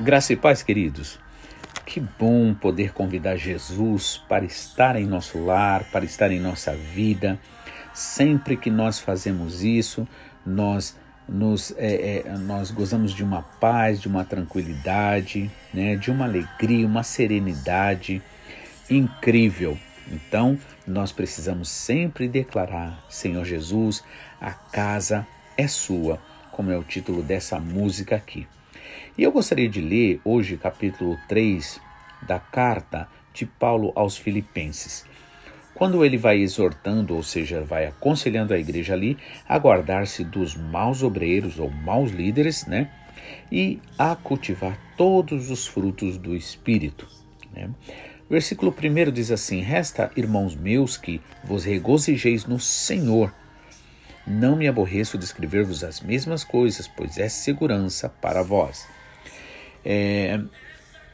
Graça e paz, queridos. Que bom poder convidar Jesus para estar em nosso lar, para estar em nossa vida. Sempre que nós fazemos isso, nós nos, é, é, nós gozamos de uma paz, de uma tranquilidade, né, de uma alegria, uma serenidade incrível. Então, nós precisamos sempre declarar: Senhor Jesus, a casa é sua, como é o título dessa música aqui. E eu gostaria de ler hoje capítulo 3 da carta de Paulo aos Filipenses. Quando ele vai exortando, ou seja, vai aconselhando a igreja ali a guardar-se dos maus obreiros ou maus líderes, né? E a cultivar todos os frutos do Espírito. Né? Versículo 1 diz assim: Resta, irmãos meus, que vos regozijeis no Senhor. Não me aborreço de escrever-vos as mesmas coisas, pois é segurança para vós. É,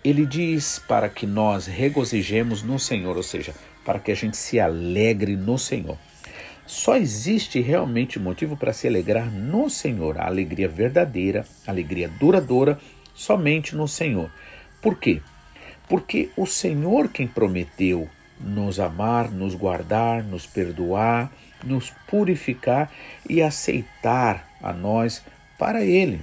ele diz para que nós regozijemos no Senhor, ou seja, para que a gente se alegre no Senhor. Só existe realmente motivo para se alegrar no Senhor, a alegria verdadeira, a alegria duradoura, somente no Senhor. Por quê? Porque o Senhor quem prometeu nos amar, nos guardar, nos perdoar, nos purificar e aceitar a nós para Ele.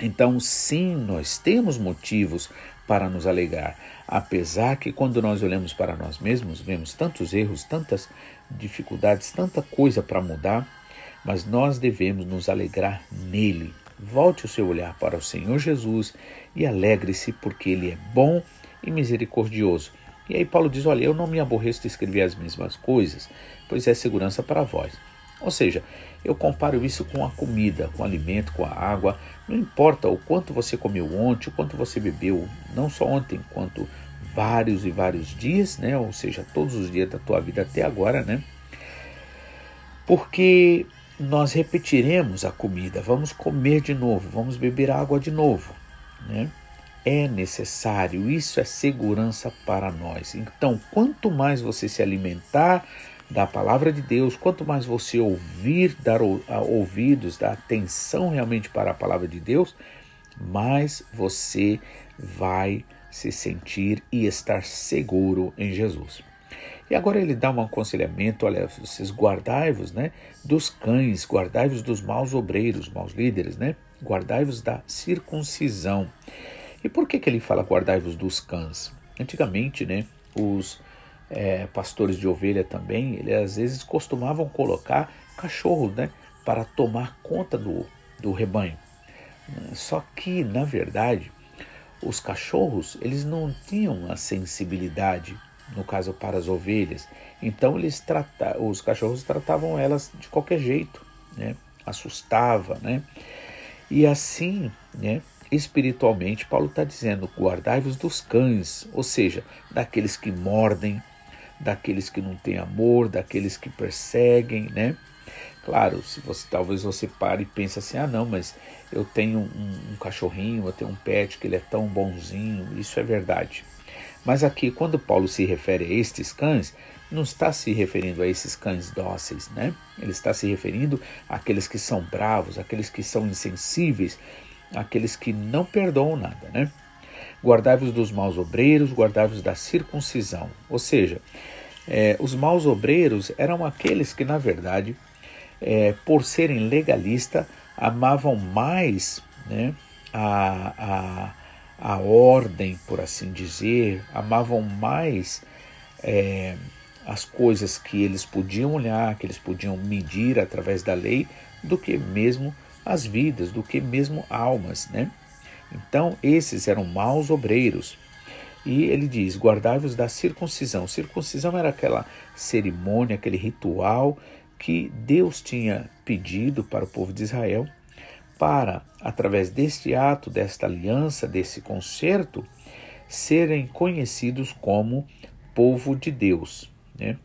Então, sim, nós temos motivos para nos alegrar, apesar que quando nós olhamos para nós mesmos, vemos tantos erros, tantas dificuldades, tanta coisa para mudar, mas nós devemos nos alegrar nele. Volte o seu olhar para o Senhor Jesus e alegre-se, porque ele é bom e misericordioso. E aí Paulo diz: Olha, eu não me aborreço de escrever as mesmas coisas, pois é segurança para vós. Ou seja, eu comparo isso com a comida, com o alimento, com a água. Não importa o quanto você comeu ontem, o quanto você bebeu, não só ontem, quanto vários e vários dias, né? Ou seja, todos os dias da tua vida até agora, né? Porque nós repetiremos a comida, vamos comer de novo, vamos beber água de novo, né? É necessário, isso é segurança para nós. Então, quanto mais você se alimentar da palavra de Deus, quanto mais você ouvir, dar ouvidos, dar atenção realmente para a palavra de Deus, mais você vai se sentir e estar seguro em Jesus. E agora ele dá um aconselhamento, olha, vocês guardai-vos, né, dos cães, guardai-vos dos maus obreiros, maus líderes, né? Guardai-vos da circuncisão. E por que que ele fala guardai-vos dos cães? Antigamente, né, os é, pastores de ovelha também, eles às vezes costumavam colocar cachorros né, para tomar conta do, do rebanho. Só que, na verdade, os cachorros eles não tinham a sensibilidade, no caso para as ovelhas. Então eles trata, os cachorros tratavam elas de qualquer jeito, né? assustava, né? E assim, né? Espiritualmente, Paulo está dizendo: guardai-vos dos cães, ou seja, daqueles que mordem, daqueles que não têm amor, daqueles que perseguem, né? Claro, se você talvez você pare e pense assim, ah não, mas eu tenho um, um, cachorrinho, eu tenho um pet que ele é tão bonzinho, isso é verdade. Mas aqui, quando Paulo se refere a estes cães, não está se referindo a esses cães dóceis, né? Ele está se referindo àqueles que são bravos, àqueles que são insensíveis, àqueles que não perdoam nada, né? Guardai-vos dos maus obreiros, guardai-vos da circuncisão. Ou seja, é, os maus obreiros eram aqueles que, na verdade, é, por serem legalistas, amavam mais né, a, a, a ordem, por assim dizer, amavam mais é, as coisas que eles podiam olhar, que eles podiam medir através da lei, do que mesmo as vidas, do que mesmo almas, né? Então, esses eram maus obreiros. E ele diz: guardai-vos da circuncisão. Circuncisão era aquela cerimônia, aquele ritual que Deus tinha pedido para o povo de Israel, para, através deste ato, desta aliança, desse concerto, serem conhecidos como povo de Deus. Né?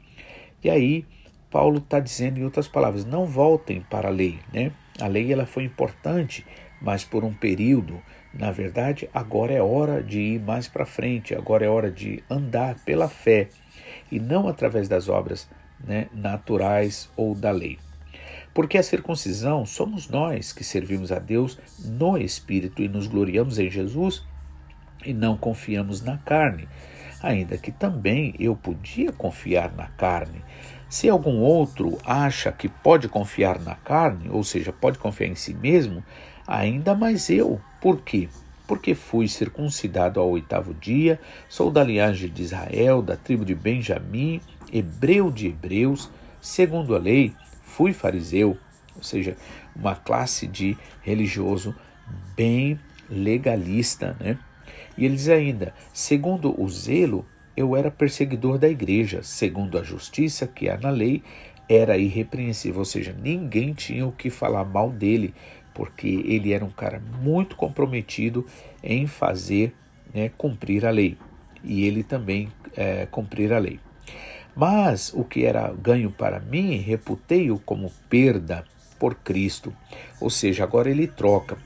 E aí, Paulo está dizendo, em outras palavras, não voltem para a lei. Né? A lei ela foi importante, mas por um período na verdade, agora é hora de ir mais para frente, agora é hora de andar pela fé e não através das obras né, naturais ou da lei. Porque a circuncisão somos nós que servimos a Deus no Espírito e nos gloriamos em Jesus e não confiamos na carne, ainda que também eu podia confiar na carne. Se algum outro acha que pode confiar na carne, ou seja, pode confiar em si mesmo, ainda mais eu. Por quê? Porque fui circuncidado ao oitavo dia, sou da linhagem de Israel, da tribo de Benjamim, hebreu de hebreus, segundo a lei, fui fariseu, ou seja, uma classe de religioso bem legalista, né? E ele diz ainda: segundo o zelo, eu era perseguidor da igreja, segundo a justiça que há na lei, era irrepreensível, ou seja, ninguém tinha o que falar mal dele, porque ele era um cara muito comprometido em fazer né, cumprir a lei, e ele também é, cumprir a lei. Mas o que era ganho para mim, reputei-o como perda por Cristo. Ou seja, agora ele troca,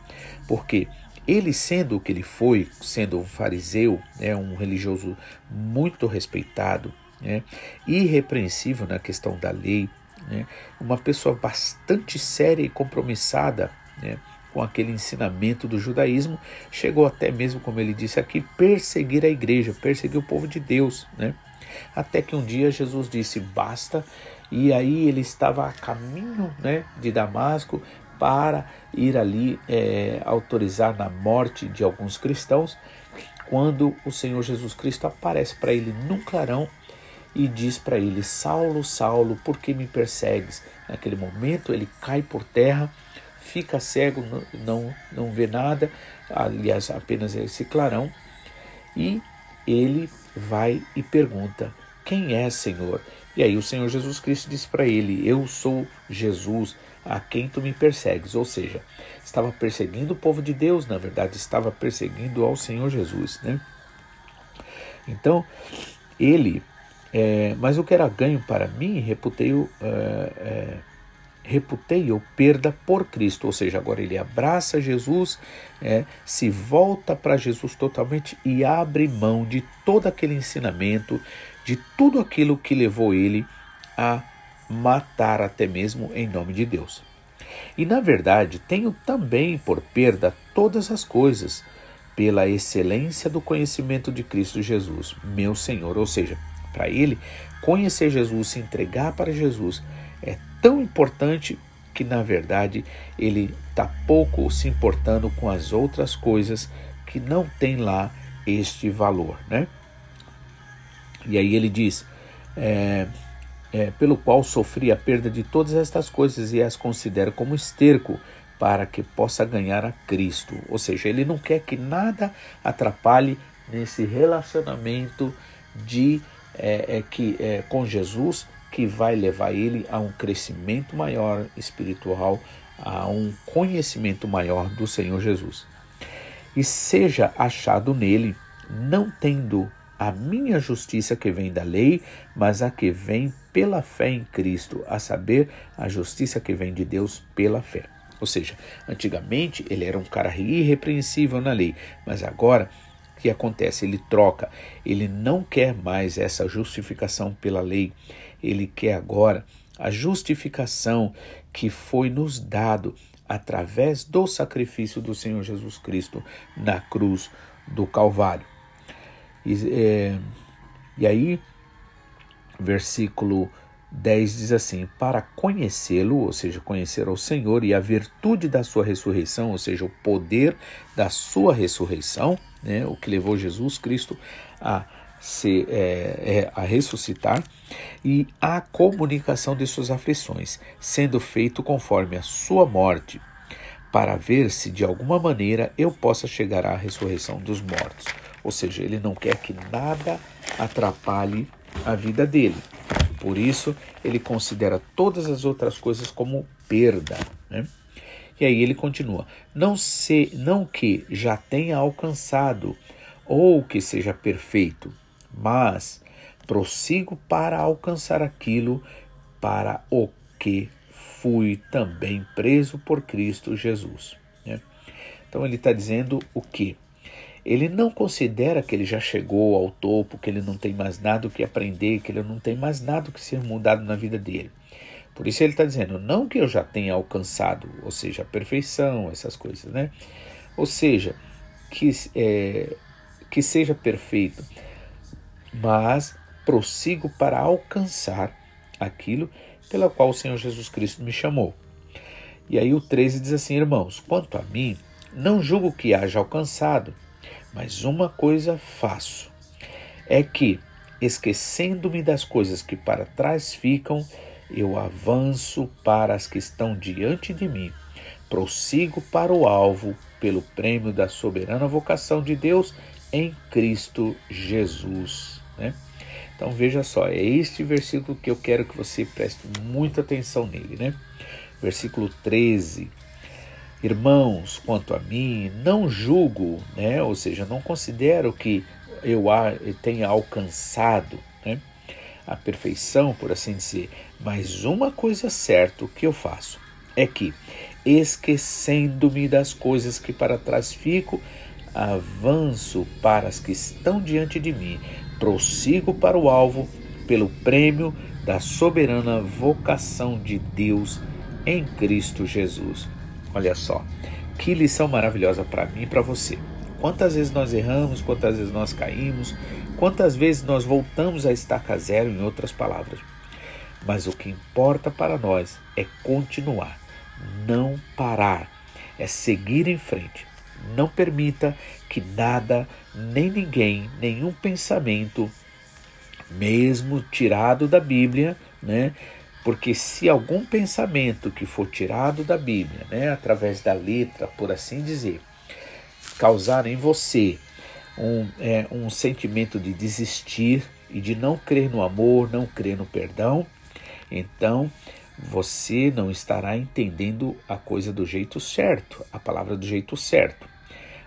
porque ele, sendo o que ele foi, sendo um fariseu, né, um religioso muito respeitado, né, irrepreensível na questão da lei, né, uma pessoa bastante séria e compromissada né, com aquele ensinamento do judaísmo, chegou até mesmo, como ele disse aqui, perseguir a igreja, perseguir o povo de Deus. Né? Até que um dia Jesus disse: basta, e aí ele estava a caminho né, de Damasco, para ir ali é, autorizar na morte de alguns cristãos, quando o Senhor Jesus Cristo aparece para ele num clarão e diz para ele: Saulo, Saulo, por que me persegues? Naquele momento ele cai por terra, fica cego, não, não vê nada, aliás, apenas esse clarão, e ele vai e pergunta: Quem é, Senhor? E aí o Senhor Jesus Cristo diz para ele: Eu sou Jesus a quem tu me persegues. Ou seja, estava perseguindo o povo de Deus, na verdade, estava perseguindo ao Senhor Jesus. Né? Então, ele, é, mas o que era ganho para mim, reputei-o. É, é, reputei-o perda por Cristo, ou seja, agora ele abraça Jesus, é, se volta para Jesus totalmente e abre mão de todo aquele ensinamento, de tudo aquilo que levou ele a matar até mesmo em nome de Deus. E na verdade, tenho também por perda todas as coisas, pela excelência do conhecimento de Cristo Jesus, meu Senhor. Ou seja, para ele, conhecer Jesus, se entregar para Jesus, é tão importante que na verdade ele está pouco se importando com as outras coisas que não tem lá este valor, né? E aí ele diz: é, é, pelo qual sofri a perda de todas estas coisas e as considero como esterco para que possa ganhar a Cristo. Ou seja, ele não quer que nada atrapalhe nesse relacionamento de é, é, que é, com Jesus que vai levar ele a um crescimento maior espiritual, a um conhecimento maior do Senhor Jesus. E seja achado nele, não tendo a minha justiça que vem da lei, mas a que vem pela fé em Cristo, a saber, a justiça que vem de Deus pela fé. Ou seja, antigamente ele era um cara irrepreensível na lei, mas agora o que acontece? Ele troca, ele não quer mais essa justificação pela lei, ele quer agora a justificação que foi nos dado através do sacrifício do Senhor Jesus Cristo na cruz do Calvário. E, é, e aí, versículo 10 diz assim: Para conhecê-lo, ou seja, conhecer ao Senhor e a virtude da sua ressurreição, ou seja, o poder da sua ressurreição, né, o que levou Jesus Cristo a, se, é, é, a ressuscitar, e a comunicação de suas aflições, sendo feito conforme a sua morte, para ver se de alguma maneira eu possa chegar à ressurreição dos mortos. Ou seja, ele não quer que nada atrapalhe a vida dele. Por isso, ele considera todas as outras coisas como perda. Né? E aí ele continua: não, se, não que já tenha alcançado ou que seja perfeito, mas prossigo para alcançar aquilo para o que fui também preso por Cristo Jesus. Né? Então ele está dizendo o que? ele não considera que ele já chegou ao topo, que ele não tem mais nada o que aprender, que ele não tem mais nada o que ser mudado na vida dele. Por isso ele está dizendo, não que eu já tenha alcançado, ou seja, a perfeição, essas coisas, né? Ou seja, que, é, que seja perfeito, mas prossigo para alcançar aquilo pela qual o Senhor Jesus Cristo me chamou. E aí o 13 diz assim, irmãos: quanto a mim, não julgo que haja alcançado, mas uma coisa faço: é que, esquecendo-me das coisas que para trás ficam, eu avanço para as que estão diante de mim, prossigo para o alvo, pelo prêmio da soberana vocação de Deus em Cristo Jesus. Né? Então veja só, é este versículo que eu quero que você preste muita atenção nele. Né? Versículo 13. Irmãos, quanto a mim, não julgo, né? ou seja, não considero que eu tenha alcançado né? A perfeição, por assim dizer, mas uma coisa certa que eu faço é que, esquecendo-me das coisas que para trás fico, avanço para as que estão diante de mim, prossigo para o alvo pelo prêmio da soberana vocação de Deus em Cristo Jesus. Olha só, que lição maravilhosa para mim e para você. Quantas vezes nós erramos, quantas vezes nós caímos, quantas vezes nós voltamos a estaca zero, em outras palavras. Mas o que importa para nós é continuar, não parar, é seguir em frente. Não permita que nada, nem ninguém, nenhum pensamento, mesmo tirado da Bíblia, né? Porque se algum pensamento que for tirado da Bíblia, né, através da letra, por assim dizer, causar em você um, é, um sentimento de desistir e de não crer no amor, não crer no perdão, então você não estará entendendo a coisa do jeito certo, a palavra do jeito certo.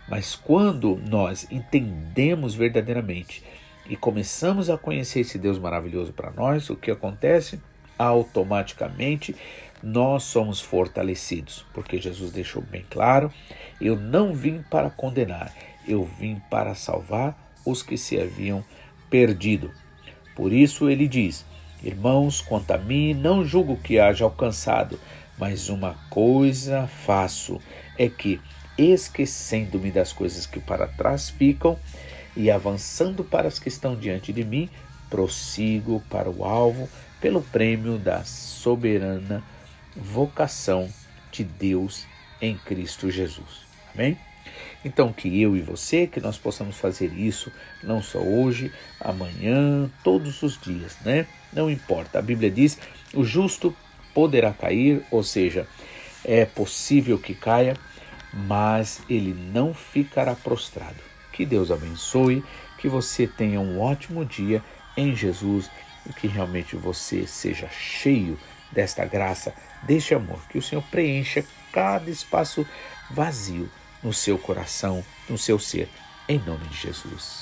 Mas quando nós entendemos verdadeiramente e começamos a conhecer esse Deus maravilhoso para nós, o que acontece? Automaticamente nós somos fortalecidos, porque Jesus deixou bem claro: eu não vim para condenar, eu vim para salvar os que se haviam perdido. Por isso ele diz: Irmãos, quanto a mim, não julgo que haja alcançado, mas uma coisa faço, é que, esquecendo-me das coisas que para trás ficam e avançando para as que estão diante de mim, prossigo para o alvo pelo prêmio da soberana vocação de Deus em Cristo Jesus. Amém? Então, que eu e você, que nós possamos fazer isso, não só hoje, amanhã, todos os dias, né? Não importa. A Bíblia diz: o justo poderá cair, ou seja, é possível que caia, mas ele não ficará prostrado. Que Deus abençoe, que você tenha um ótimo dia em Jesus e que realmente você seja cheio desta graça, deste amor, que o Senhor preencha cada espaço vazio no seu coração, no seu ser, em nome de Jesus.